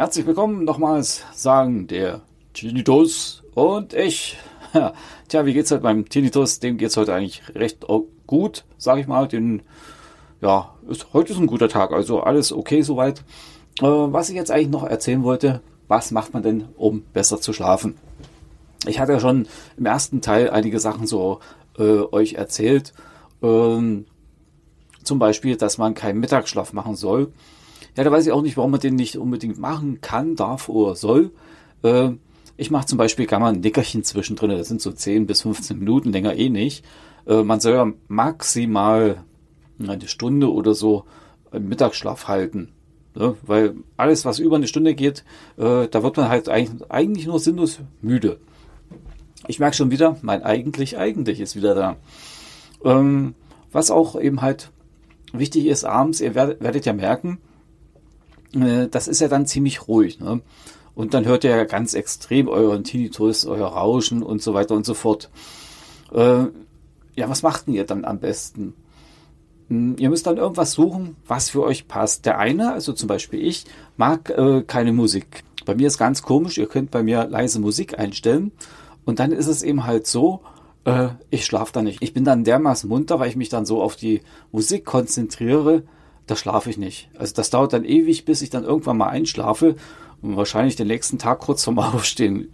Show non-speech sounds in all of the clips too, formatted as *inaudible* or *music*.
Herzlich willkommen nochmals, sagen der Tinnitus und ich. *laughs* tja, wie geht's heute beim Tinnitus? Dem geht's heute eigentlich recht gut, sag ich mal. Den, ja, ist, heute ist ein guter Tag, also alles okay soweit. Äh, was ich jetzt eigentlich noch erzählen wollte, was macht man denn, um besser zu schlafen? Ich hatte ja schon im ersten Teil einige Sachen so äh, euch erzählt. Ähm, zum Beispiel, dass man keinen Mittagsschlaf machen soll. Ja, da weiß ich auch nicht, warum man den nicht unbedingt machen kann, darf oder soll. Äh, ich mache zum Beispiel gar mal ein Nickerchen zwischendrin. Das sind so 10 bis 15 Minuten, länger eh nicht. Äh, man soll ja maximal eine Stunde oder so im Mittagsschlaf halten. Ne? Weil alles, was über eine Stunde geht, äh, da wird man halt eigentlich, eigentlich nur sinnlos müde. Ich merke schon wieder, mein eigentlich, eigentlich ist wieder da. Ähm, was auch eben halt wichtig ist abends, ihr werdet, werdet ja merken, äh, das ist ja dann ziemlich ruhig. Ne? Und dann hört ihr ja ganz extrem euren Tinnitus, euer Rauschen und so weiter und so fort. Äh, ja, was macht denn ihr dann am besten? Hm, ihr müsst dann irgendwas suchen, was für euch passt. Der eine, also zum Beispiel ich, mag äh, keine Musik. Bei mir ist ganz komisch, ihr könnt bei mir leise Musik einstellen und dann ist es eben halt so, äh, ich schlafe da nicht. Ich bin dann dermaßen munter, weil ich mich dann so auf die Musik konzentriere, da schlafe ich nicht. Also das dauert dann ewig, bis ich dann irgendwann mal einschlafe und wahrscheinlich den nächsten Tag kurz vorm *laughs* Aufstehen.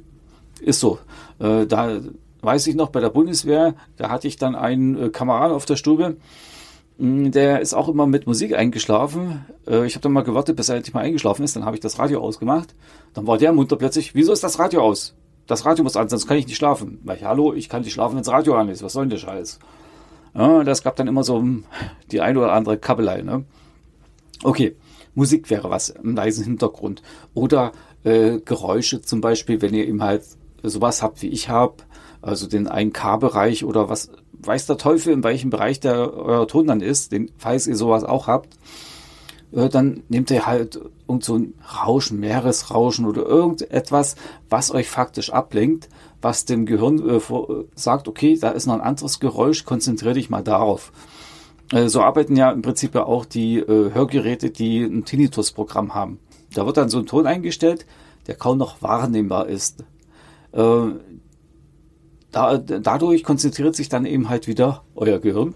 Ist so. Äh, da weiß ich noch, bei der Bundeswehr, da hatte ich dann einen äh, Kameraden auf der Stube, mm, der ist auch immer mit Musik eingeschlafen. Äh, ich habe dann mal gewartet, bis er endlich mal eingeschlafen ist. Dann habe ich das Radio ausgemacht. Dann war der munter plötzlich, wieso ist das Radio aus? Das Radio muss an, sonst kann ich nicht schlafen. Weil ich, hallo, ich kann nicht schlafen, wenn das Radio an ist. Was soll denn der Scheiß? Ja, das gab dann immer so hm, die ein oder andere Kabelei. Ne? Okay, Musik wäre was im leisen Hintergrund. Oder äh, Geräusche zum Beispiel, wenn ihr eben halt sowas habt, wie ich habe, also den 1K-Bereich oder was weiß der Teufel, in welchem Bereich der euer Ton dann ist, den, falls ihr sowas auch habt, dann nehmt ihr halt irgend so ein Rauschen, Meeresrauschen oder irgendetwas, was euch faktisch ablenkt, was dem Gehirn äh, vor, sagt, okay, da ist noch ein anderes Geräusch, konzentriere dich mal darauf. Äh, so arbeiten ja im Prinzip ja auch die äh, Hörgeräte, die ein Tinnitus-Programm haben. Da wird dann so ein Ton eingestellt, der kaum noch wahrnehmbar ist. Äh, da, dadurch konzentriert sich dann eben halt wieder euer Gehirn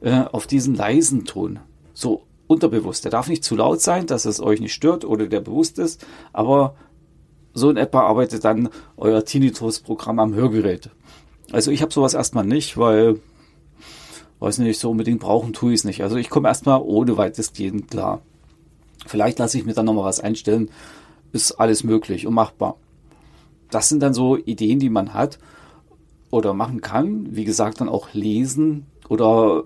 äh, auf diesen leisen Ton. So unterbewusst. Der darf nicht zu laut sein, dass es euch nicht stört oder der bewusst ist, aber so in etwa arbeitet dann euer Tinnitus-Programm am Hörgerät. Also ich habe sowas erstmal nicht, weil weiß nicht, so unbedingt brauchen tue ich es nicht. Also ich komme erstmal ohne weitestgehend klar. Vielleicht lasse ich mir dann nochmal was einstellen. Ist alles möglich und machbar. Das sind dann so Ideen, die man hat oder machen kann. Wie gesagt, dann auch lesen oder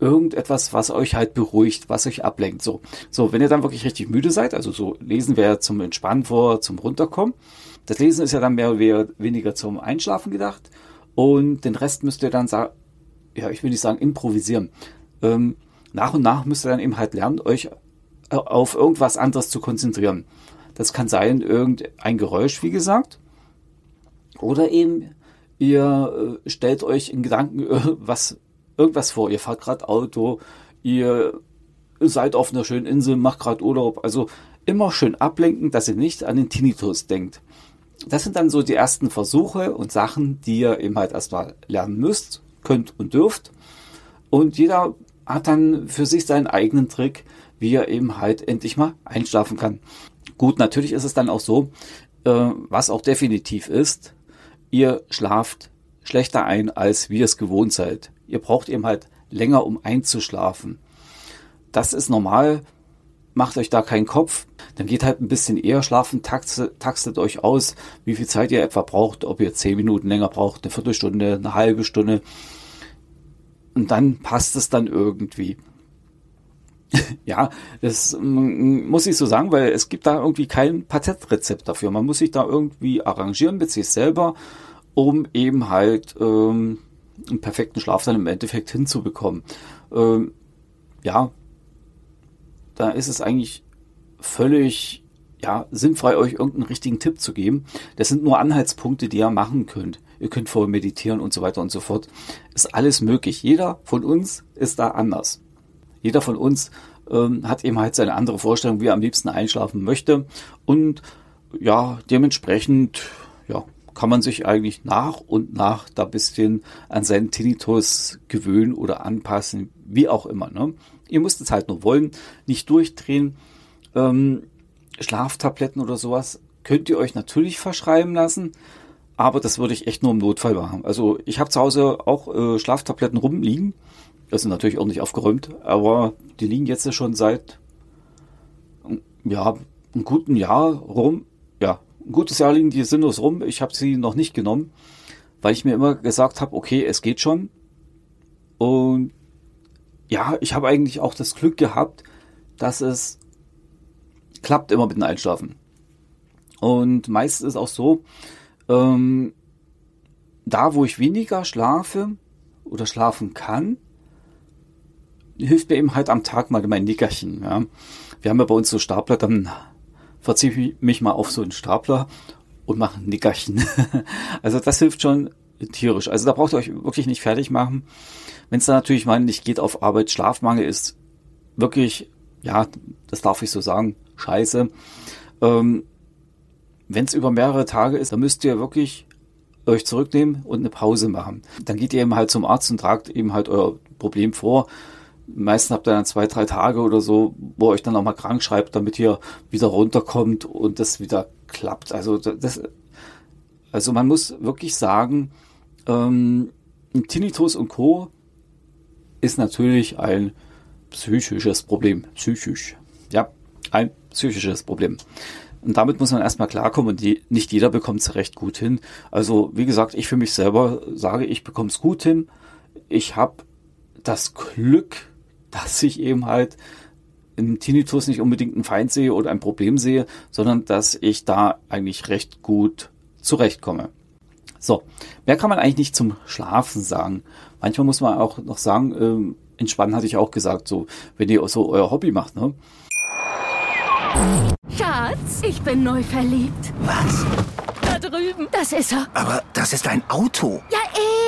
irgendetwas, was euch halt beruhigt, was euch ablenkt. So, so, wenn ihr dann wirklich richtig müde seid, also so lesen wäre zum Entspannen vor, zum Runterkommen. Das Lesen ist ja dann mehr oder weniger zum Einschlafen gedacht. Und den Rest müsst ihr dann ja, ich will nicht sagen improvisieren. Ähm, nach und nach müsst ihr dann eben halt lernen, euch äh, auf irgendwas anderes zu konzentrieren. Das kann sein, irgendein Geräusch, wie gesagt. Oder eben, ihr äh, stellt euch in Gedanken *laughs* was, irgendwas vor. Ihr fahrt gerade Auto, ihr seid auf einer schönen Insel, macht gerade Urlaub. Also immer schön ablenken, dass ihr nicht an den Tinnitus denkt. Das sind dann so die ersten Versuche und Sachen, die ihr eben halt erstmal lernen müsst könnt und dürft. Und jeder hat dann für sich seinen eigenen Trick, wie er eben halt endlich mal einschlafen kann. Gut, natürlich ist es dann auch so, äh, was auch definitiv ist, ihr schlaft schlechter ein, als wie ihr es gewohnt seid. Ihr braucht eben halt länger, um einzuschlafen. Das ist normal. Macht euch da keinen Kopf. Dann geht halt ein bisschen eher schlafen, taxtet, taxtet euch aus, wie viel Zeit ihr etwa braucht, ob ihr zehn Minuten länger braucht, eine Viertelstunde, eine halbe Stunde. Und dann passt es dann irgendwie. *laughs* ja, das mm, muss ich so sagen, weil es gibt da irgendwie kein Patentrezept dafür. Man muss sich da irgendwie arrangieren mit sich selber, um eben halt ähm, einen perfekten Schlaf dann im Endeffekt hinzubekommen. Ähm, ja, da ist es eigentlich völlig ja, sinnfrei, euch irgendeinen richtigen Tipp zu geben. Das sind nur Anhaltspunkte, die ihr machen könnt. ihr könnt vorher meditieren und so weiter und so fort. Ist alles möglich. Jeder von uns ist da anders. Jeder von uns ähm, hat eben halt seine andere Vorstellung, wie er am liebsten einschlafen möchte. Und ja, dementsprechend, kann man sich eigentlich nach und nach da bisschen an seinen Tinnitus gewöhnen oder anpassen, wie auch immer. Ne? Ihr müsst es halt nur wollen, nicht durchdrehen. Ähm, Schlaftabletten oder sowas könnt ihr euch natürlich verschreiben lassen, aber das würde ich echt nur im Notfall machen. Also ich habe zu Hause auch äh, Schlaftabletten rumliegen. Das sind natürlich auch nicht aufgeräumt, aber die liegen jetzt schon seit ja, einem guten Jahr rum. Ja, gutes Jahr liegen die sinnlos rum. Ich habe sie noch nicht genommen, weil ich mir immer gesagt habe, okay, es geht schon. Und ja, ich habe eigentlich auch das Glück gehabt, dass es klappt immer mit dem Einschlafen. Und meistens ist auch so, ähm, da wo ich weniger schlafe oder schlafen kann, hilft mir eben halt am Tag mal mein Nickerchen. Ja. Wir haben ja bei uns so Stapler, dann verziehe ich mich mal auf so einen Stapler und mache ein Nickerchen. *laughs* also das hilft schon tierisch. Also da braucht ihr euch wirklich nicht fertig machen. Wenn es dann natürlich mal nicht geht auf Arbeit, Schlafmangel ist wirklich, ja, das darf ich so sagen, scheiße. Ähm, Wenn es über mehrere Tage ist, dann müsst ihr wirklich euch zurücknehmen und eine Pause machen. Dann geht ihr eben halt zum Arzt und tragt eben halt euer Problem vor. Meistens habt ihr dann zwei, drei Tage oder so, wo euch dann auch mal krank schreibt, damit ihr wieder runterkommt und das wieder klappt. Also das, also man muss wirklich sagen, ähm, Tinnitus und Co. ist natürlich ein psychisches Problem. Psychisch. Ja, ein psychisches Problem. Und damit muss man erstmal klarkommen und die, nicht jeder bekommt es recht gut hin. Also wie gesagt, ich für mich selber sage, ich bekomme es gut hin. Ich habe das Glück, dass ich eben halt im Tinnitus nicht unbedingt einen Feind sehe oder ein Problem sehe, sondern dass ich da eigentlich recht gut zurechtkomme. So, mehr kann man eigentlich nicht zum Schlafen sagen. Manchmal muss man auch noch sagen, ähm, entspannen hatte ich auch gesagt, so, wenn ihr so euer Hobby macht, ne? Schatz, ich bin neu verliebt. Was? Da drüben. Das ist er. Aber das ist ein Auto. Ja,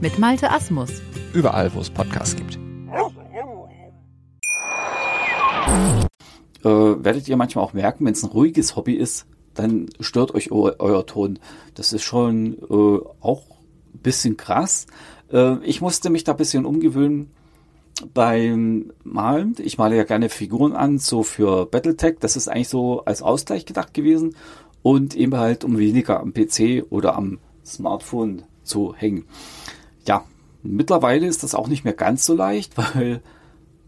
mit Malte Asmus. Überall, wo es Podcasts gibt. Äh, werdet ihr manchmal auch merken, wenn es ein ruhiges Hobby ist, dann stört euch eu euer Ton. Das ist schon äh, auch ein bisschen krass. Äh, ich musste mich da ein bisschen umgewöhnen beim Malen. Ich male ja gerne Figuren an, so für Battletech. Das ist eigentlich so als Ausgleich gedacht gewesen und eben halt um weniger am PC oder am Smartphone zu hängen. Ja, mittlerweile ist das auch nicht mehr ganz so leicht, weil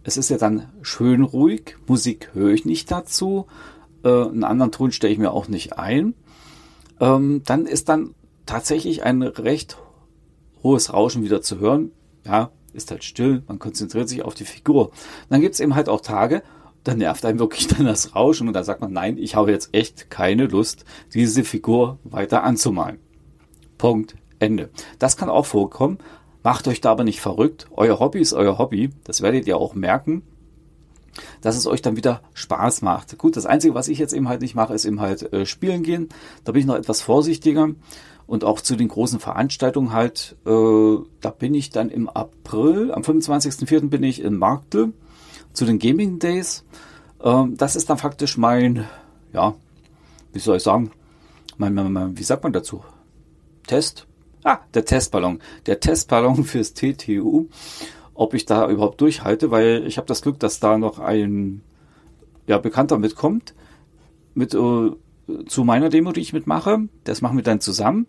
es ist ja dann schön ruhig. Musik höre ich nicht dazu. Äh, einen anderen Ton stelle ich mir auch nicht ein. Ähm, dann ist dann tatsächlich ein recht hohes Rauschen wieder zu hören. Ja, ist halt still, man konzentriert sich auf die Figur. Dann gibt's eben halt auch Tage, da nervt einem wirklich *laughs* dann das Rauschen und da sagt man, nein, ich habe jetzt echt keine Lust, diese Figur weiter anzumalen. Punkt. Ende. Das kann auch vorkommen. Macht euch da aber nicht verrückt. Euer Hobby ist euer Hobby. Das werdet ihr auch merken, dass es euch dann wieder Spaß macht. Gut, das Einzige, was ich jetzt eben halt nicht mache, ist eben halt äh, spielen gehen. Da bin ich noch etwas vorsichtiger. Und auch zu den großen Veranstaltungen halt, äh, da bin ich dann im April, am 25.04. bin ich in Markte zu den Gaming Days. Ähm, das ist dann faktisch mein, ja, wie soll ich sagen, mein, mein, mein, wie sagt man dazu? Test? Ah, der Testballon. Der Testballon *laughs* fürs TTU. Ob ich da überhaupt durchhalte, weil ich habe das Glück, dass da noch ein ja, Bekannter mitkommt. Mit, äh, zu meiner Demo, die ich mitmache. Das machen wir dann zusammen.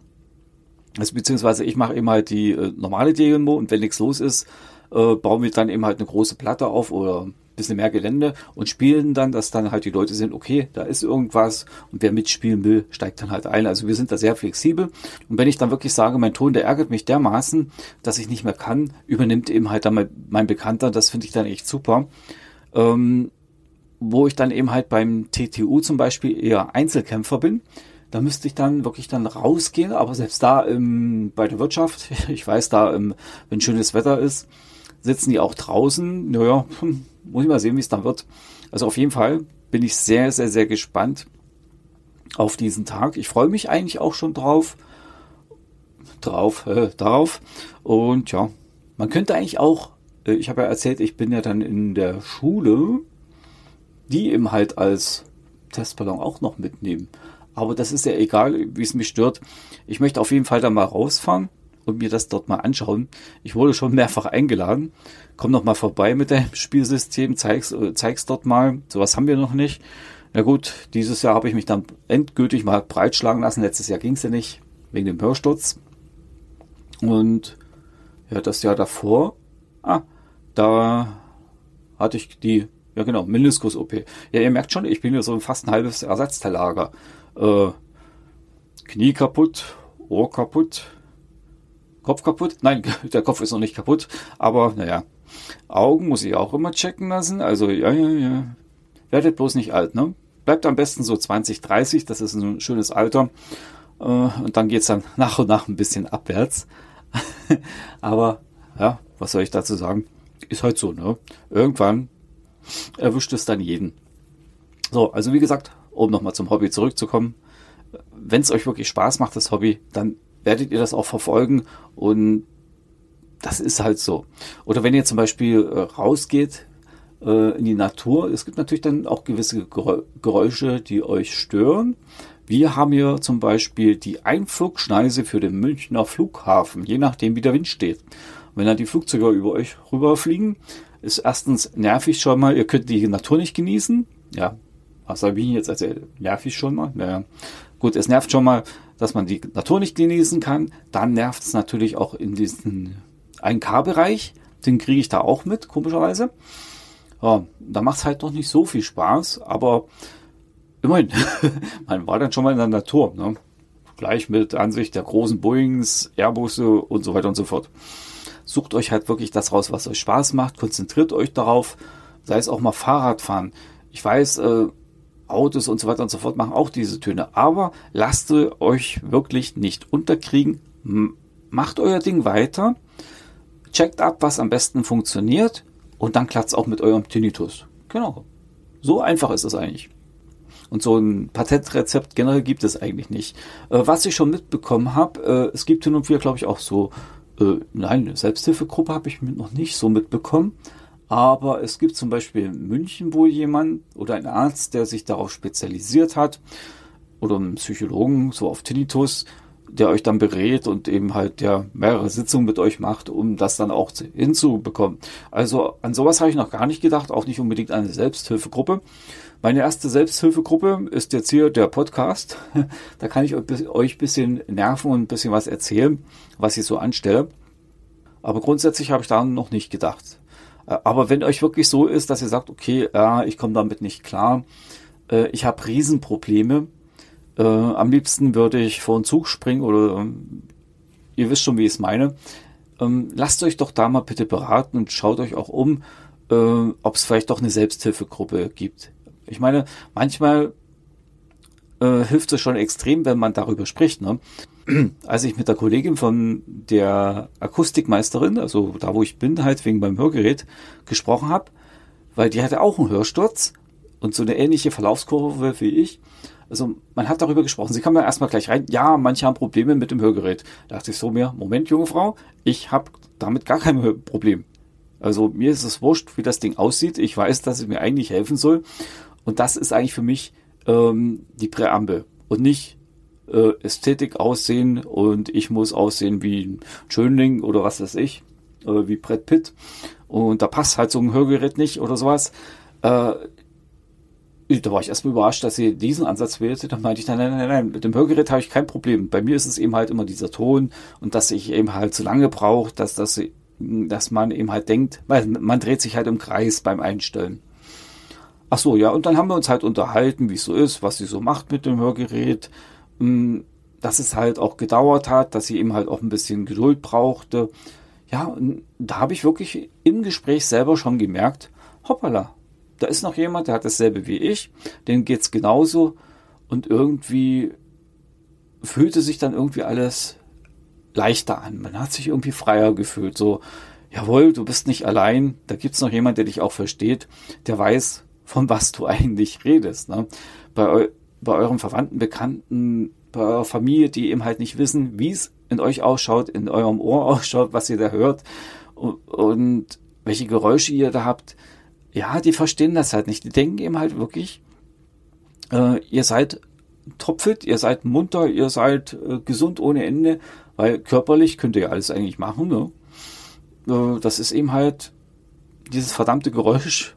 Also beziehungsweise ich mache eben halt die äh, normale Demo und wenn nichts los ist, äh, bauen wir dann eben halt eine große Platte auf oder bisschen mehr Gelände und spielen dann, dass dann halt die Leute sehen, okay, da ist irgendwas und wer mitspielen will, steigt dann halt ein. Also wir sind da sehr flexibel. Und wenn ich dann wirklich sage, mein Ton, der ärgert mich dermaßen, dass ich nicht mehr kann, übernimmt eben halt dann mein, Bekannter. Das finde ich dann echt super. Ähm, wo ich dann eben halt beim TTU zum Beispiel eher Einzelkämpfer bin. Da müsste ich dann wirklich dann rausgehen, aber selbst da im, bei der Wirtschaft, *laughs* ich weiß da, im, wenn schönes Wetter ist, sitzen die auch draußen. Naja, hm, muss ich mal sehen, wie es dann wird. Also auf jeden Fall bin ich sehr, sehr, sehr gespannt auf diesen Tag. Ich freue mich eigentlich auch schon drauf. Drauf, äh, darauf. Und ja, man könnte eigentlich auch, äh, ich habe ja erzählt, ich bin ja dann in der Schule, die eben halt als Testballon auch noch mitnehmen. Aber das ist ja egal, wie es mich stört. Ich möchte auf jeden Fall da mal rausfahren und mir das dort mal anschauen. Ich wurde schon mehrfach eingeladen. Komm noch mal vorbei mit deinem Spielsystem, zeig's, äh, zeig's dort mal. Sowas haben wir noch nicht. Na gut, dieses Jahr habe ich mich dann endgültig mal breitschlagen lassen. Letztes Jahr ging's ja nicht, wegen dem Hörsturz. Und ja, das Jahr davor, ah, da hatte ich die, ja genau, Meniskus-OP. Ja, ihr merkt schon, ich bin ja so fast ein halbes Ersatzteillager. Äh, Knie kaputt, Ohr kaputt, Kopf kaputt? Nein, *laughs* der Kopf ist noch nicht kaputt, aber naja. Augen muss ich auch immer checken lassen. Also ja, ja, ja. Werdet bloß nicht alt, ne? Bleibt am besten so 20, 30, das ist ein schönes Alter. Äh, und dann geht's dann *laughs* nach und nach ein bisschen abwärts. *laughs* aber ja, was soll ich dazu sagen? Ist halt so, ne? Irgendwann erwischt es dann jeden. So, also wie gesagt, um nochmal zum Hobby zurückzukommen. Wenn es euch wirklich Spaß macht, das Hobby, dann werdet ihr das auch verfolgen und das ist halt so. Oder wenn ihr zum Beispiel äh, rausgeht äh, in die Natur, es gibt natürlich dann auch gewisse Geräusche, die euch stören. Wir haben hier zum Beispiel die Einflugschneise für den Münchner Flughafen, je nachdem wie der Wind steht. wenn dann die Flugzeuge über euch rüberfliegen, ist erstens nervig schon mal, ihr könnt die Natur nicht genießen. Ja, was habe ich jetzt erzählt? Nervig schon mal. Ja. Gut, es nervt schon mal, dass man die Natur nicht genießen kann. Dann nervt es natürlich auch in diesen 1K-Bereich. Den kriege ich da auch mit, komischerweise. Ja, da macht es halt noch nicht so viel Spaß, aber immerhin, *laughs* man war dann schon mal in der Natur. Ne? Gleich mit Ansicht der großen Boeings, Airbusse und so weiter und so fort. Sucht euch halt wirklich das raus, was euch Spaß macht. Konzentriert euch darauf. Sei es auch mal Fahrradfahren. Ich weiß, äh, Autos und so weiter und so fort machen auch diese Töne. Aber lasst euch wirklich nicht unterkriegen. Macht euer Ding weiter. Checkt ab, was am besten funktioniert. Und dann klappt auch mit eurem Tinnitus. Genau. So einfach ist es eigentlich. Und so ein Patentrezept generell gibt es eigentlich nicht. Äh, was ich schon mitbekommen habe, äh, es gibt hin und wieder, glaube ich, auch so, äh, nein, eine Selbsthilfegruppe habe ich noch nicht so mitbekommen. Aber es gibt zum Beispiel in München wohl jemand oder ein Arzt, der sich darauf spezialisiert hat oder einen Psychologen, so auf Tinnitus, der euch dann berät und eben halt der mehrere Sitzungen mit euch macht, um das dann auch hinzubekommen. Also an sowas habe ich noch gar nicht gedacht, auch nicht unbedingt eine Selbsthilfegruppe. Meine erste Selbsthilfegruppe ist jetzt hier der Podcast. *laughs* da kann ich euch ein bisschen nerven und ein bisschen was erzählen, was ich so anstelle. Aber grundsätzlich habe ich da noch nicht gedacht. Äh, aber wenn euch wirklich so ist, dass ihr sagt, okay, ja, ich komme damit nicht klar, äh, ich habe Riesenprobleme, äh, am liebsten würde ich vor einen Zug springen oder ähm, ihr wisst schon, wie ich es meine, ähm, lasst euch doch da mal bitte beraten und schaut euch auch um, ob es vielleicht doch eine Selbsthilfegruppe gibt. Ich meine, manchmal hilft es schon extrem, wenn man darüber spricht. Ne? Als ich mit der Kollegin von der Akustikmeisterin, also da wo ich bin, halt wegen beim Hörgerät gesprochen habe, weil die hatte auch einen Hörsturz und so eine ähnliche Verlaufskurve wie ich. Also man hat darüber gesprochen. Sie kam da erstmal gleich rein. Ja, manche haben Probleme mit dem Hörgerät. Da dachte ich so mir, Moment, junge Frau, ich habe damit gar kein Problem. Also mir ist es wurscht, wie das Ding aussieht. Ich weiß, dass es mir eigentlich helfen soll. Und das ist eigentlich für mich ähm, die Präambel und nicht äh, Ästhetik aussehen und ich muss aussehen wie ein Schönling oder was weiß ich, äh, wie Brett Pitt. Und da passt halt so ein Hörgerät nicht oder sowas. Äh, da war ich erstmal überrascht, dass sie diesen Ansatz wählte. Dann meinte ich, nein, nein, nein, nein, mit dem Hörgerät habe ich kein Problem. Bei mir ist es eben halt immer dieser Ton und dass ich eben halt zu lange brauche, dass das dass man eben halt denkt, weil man dreht sich halt im Kreis beim Einstellen. Ach so, ja, und dann haben wir uns halt unterhalten, wie es so ist, was sie so macht mit dem Hörgerät, dass es halt auch gedauert hat, dass sie eben halt auch ein bisschen Geduld brauchte. Ja, und da habe ich wirklich im Gespräch selber schon gemerkt, hoppala, da ist noch jemand, der hat dasselbe wie ich, denen geht's genauso und irgendwie fühlte sich dann irgendwie alles leichter an. Man hat sich irgendwie freier gefühlt. So, jawohl, du bist nicht allein. Da gibt's noch jemand, der dich auch versteht, der weiß, von was du *laughs* eigentlich redest. Ne? Bei, bei euren Verwandten, Bekannten, bei eurer Familie, die eben halt nicht wissen, wie es in euch ausschaut, in eurem Ohr *laughs* ausschaut, was ihr da hört und, welche Geräusche ihr da habt. Ja, die verstehen das halt nicht. Die denken eben halt wirklich, äh, ihr seid topfit, ihr seid munter, ihr seid äh, gesund ohne Ende, weil körperlich könnt ihr ja alles eigentlich machen. Ne? Äh, das ist eben halt dieses verdammte Geräusch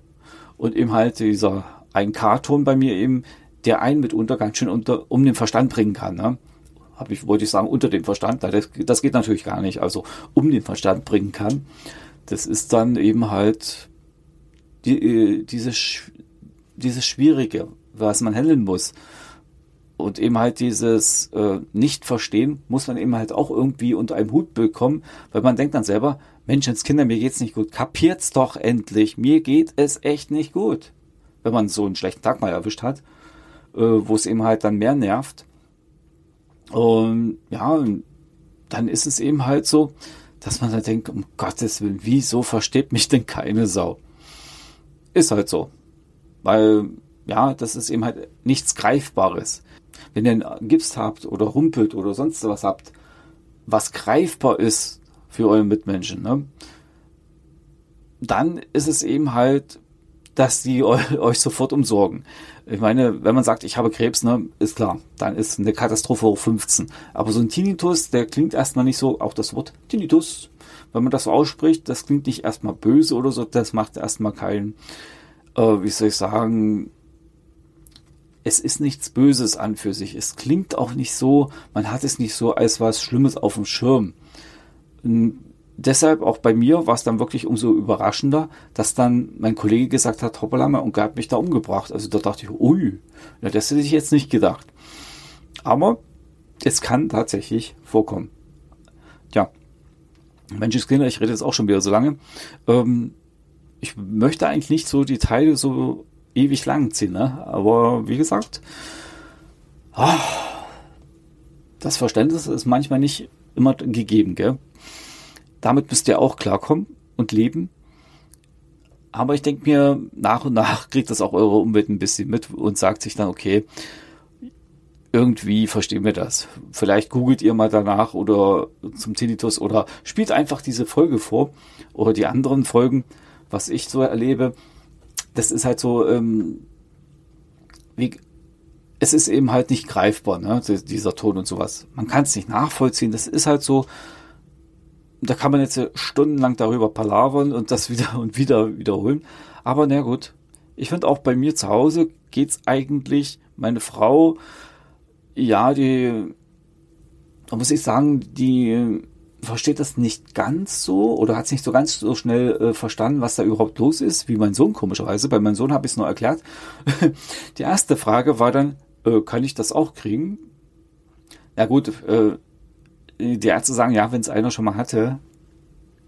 und eben halt dieser ein K-Ton bei mir eben, der einen mitunter ganz schön unter, um den Verstand bringen kann. Ne? Hab ich, wollte ich sagen, unter dem Verstand. Das, das geht natürlich gar nicht. Also um den Verstand bringen kann. Das ist dann eben halt die, äh, dieses, dieses Schwierige, was man handeln muss. Und eben halt dieses äh, Nicht-Verstehen muss man eben halt auch irgendwie unter einem Hut bekommen, weil man denkt dann selber, Menschenskinder, mir geht's nicht gut. Kapiert's doch endlich. Mir geht es echt nicht gut. Wenn man so einen schlechten Tag mal erwischt hat, äh, wo es eben halt dann mehr nervt. Und ja, dann ist es eben halt so, dass man dann denkt, um Gottes Willen, wieso versteht mich denn keine Sau? Ist halt so. Weil, ja, das ist eben halt nichts Greifbares. Wenn ihr einen Gips habt oder rumpelt oder sonst was habt, was greifbar ist für eure Mitmenschen, ne? dann ist es eben halt, dass die *laughs* euch sofort umsorgen. Ich meine, wenn man sagt, ich habe Krebs, ne, ist klar, dann ist eine Katastrophe hoch 15. Aber so ein Tinnitus, der klingt erstmal nicht so, auch das Wort Tinnitus, wenn man das so ausspricht, das klingt nicht erstmal böse oder so, das macht erstmal keinen, äh, wie soll ich sagen, es ist nichts Böses an für sich. Es klingt auch nicht so, man hat es nicht so als was Schlimmes auf dem Schirm. Deshalb auch bei mir war es dann wirklich umso überraschender, dass dann mein Kollege gesagt hat, hoppala, mein Onkel hat mich da umgebracht. Also da dachte ich, ui, ja, das hätte ich jetzt nicht gedacht. Aber es kann tatsächlich vorkommen. Tja, Menschenskinder, ich rede jetzt auch schon wieder so lange. Ähm, ich möchte eigentlich nicht so die Teile so ewig lang ziehen, ne? Aber wie gesagt, oh, das Verständnis ist manchmal nicht immer gegeben, gell? Damit müsst ihr auch klarkommen und leben. Aber ich denke mir, nach und nach *laughs* kriegt das auch eure Umwelt ein bisschen mit und sagt sich dann, okay, irgendwie verstehen wir das. Vielleicht googelt ihr mal danach oder zum Tinnitus oder spielt einfach diese Folge vor oder die anderen Folgen, was ich so erlebe das ist halt so, ähm, wie, es ist eben halt nicht greifbar, ne, dieser Ton und sowas. Man kann es nicht nachvollziehen. Das ist halt so, da kann man jetzt stundenlang darüber palavern und das wieder und wieder wiederholen. Aber na gut, ich finde auch bei mir zu Hause geht's eigentlich, meine Frau, ja, die, da muss ich sagen, die versteht das nicht ganz so oder hat es nicht so ganz so schnell äh, verstanden, was da überhaupt los ist, wie mein Sohn komischerweise. Bei meinem Sohn habe ich es nur erklärt. *laughs* Die erste Frage war dann, äh, kann ich das auch kriegen? Ja gut, äh, die Ärzte sagen, ja, wenn es einer schon mal hatte,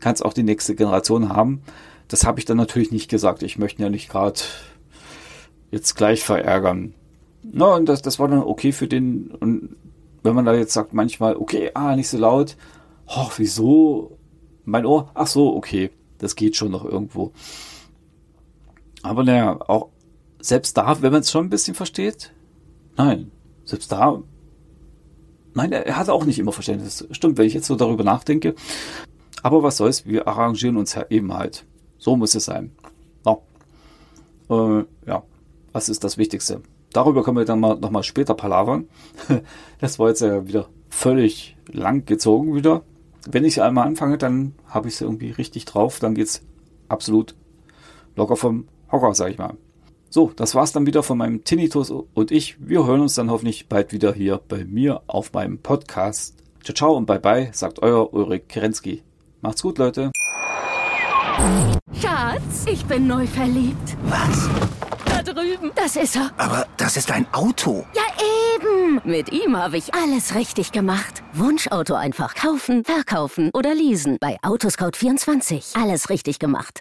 kann es auch die nächste Generation haben. Das habe ich dann natürlich nicht gesagt. Ich möchte ja nicht gerade jetzt gleich verärgern. Na, und das, das war dann okay für den. Und wenn man da jetzt sagt, manchmal, okay, ah, nicht so laut, oh, wieso? Mein Ohr, ach so, okay, das geht schon noch irgendwo. Aber naja, auch selbst da, wenn man es schon ein bisschen versteht, nein, selbst da, nein, er hat auch nicht immer Verständnis. Stimmt, wenn ich jetzt so darüber nachdenke. Aber was soll's, wir arrangieren uns ja eben halt. So muss es sein. No. Äh, ja, was ist das Wichtigste? Darüber können wir dann mal nochmal später palavern. *laughs* Das war jetzt ja wieder völlig lang gezogen wieder wenn ich einmal anfange, dann habe ich es irgendwie richtig drauf. Dann geht's absolut locker vom Hocker, sag ich mal. So, das war's dann wieder von meinem Tinnitus und ich. Wir hören uns dann hoffentlich bald wieder hier bei mir auf meinem Podcast. Ciao, ciao und bye bye, sagt euer Ulrich Kerensky. Macht's gut, Leute. Schatz, ich bin neu verliebt. Was? Da drüben. Das ist er. Aber das ist ein Auto. Ja, eben. Mit ihm habe ich alles richtig gemacht. Wunschauto einfach kaufen, verkaufen oder leasen. Bei Autoscout24. Alles richtig gemacht.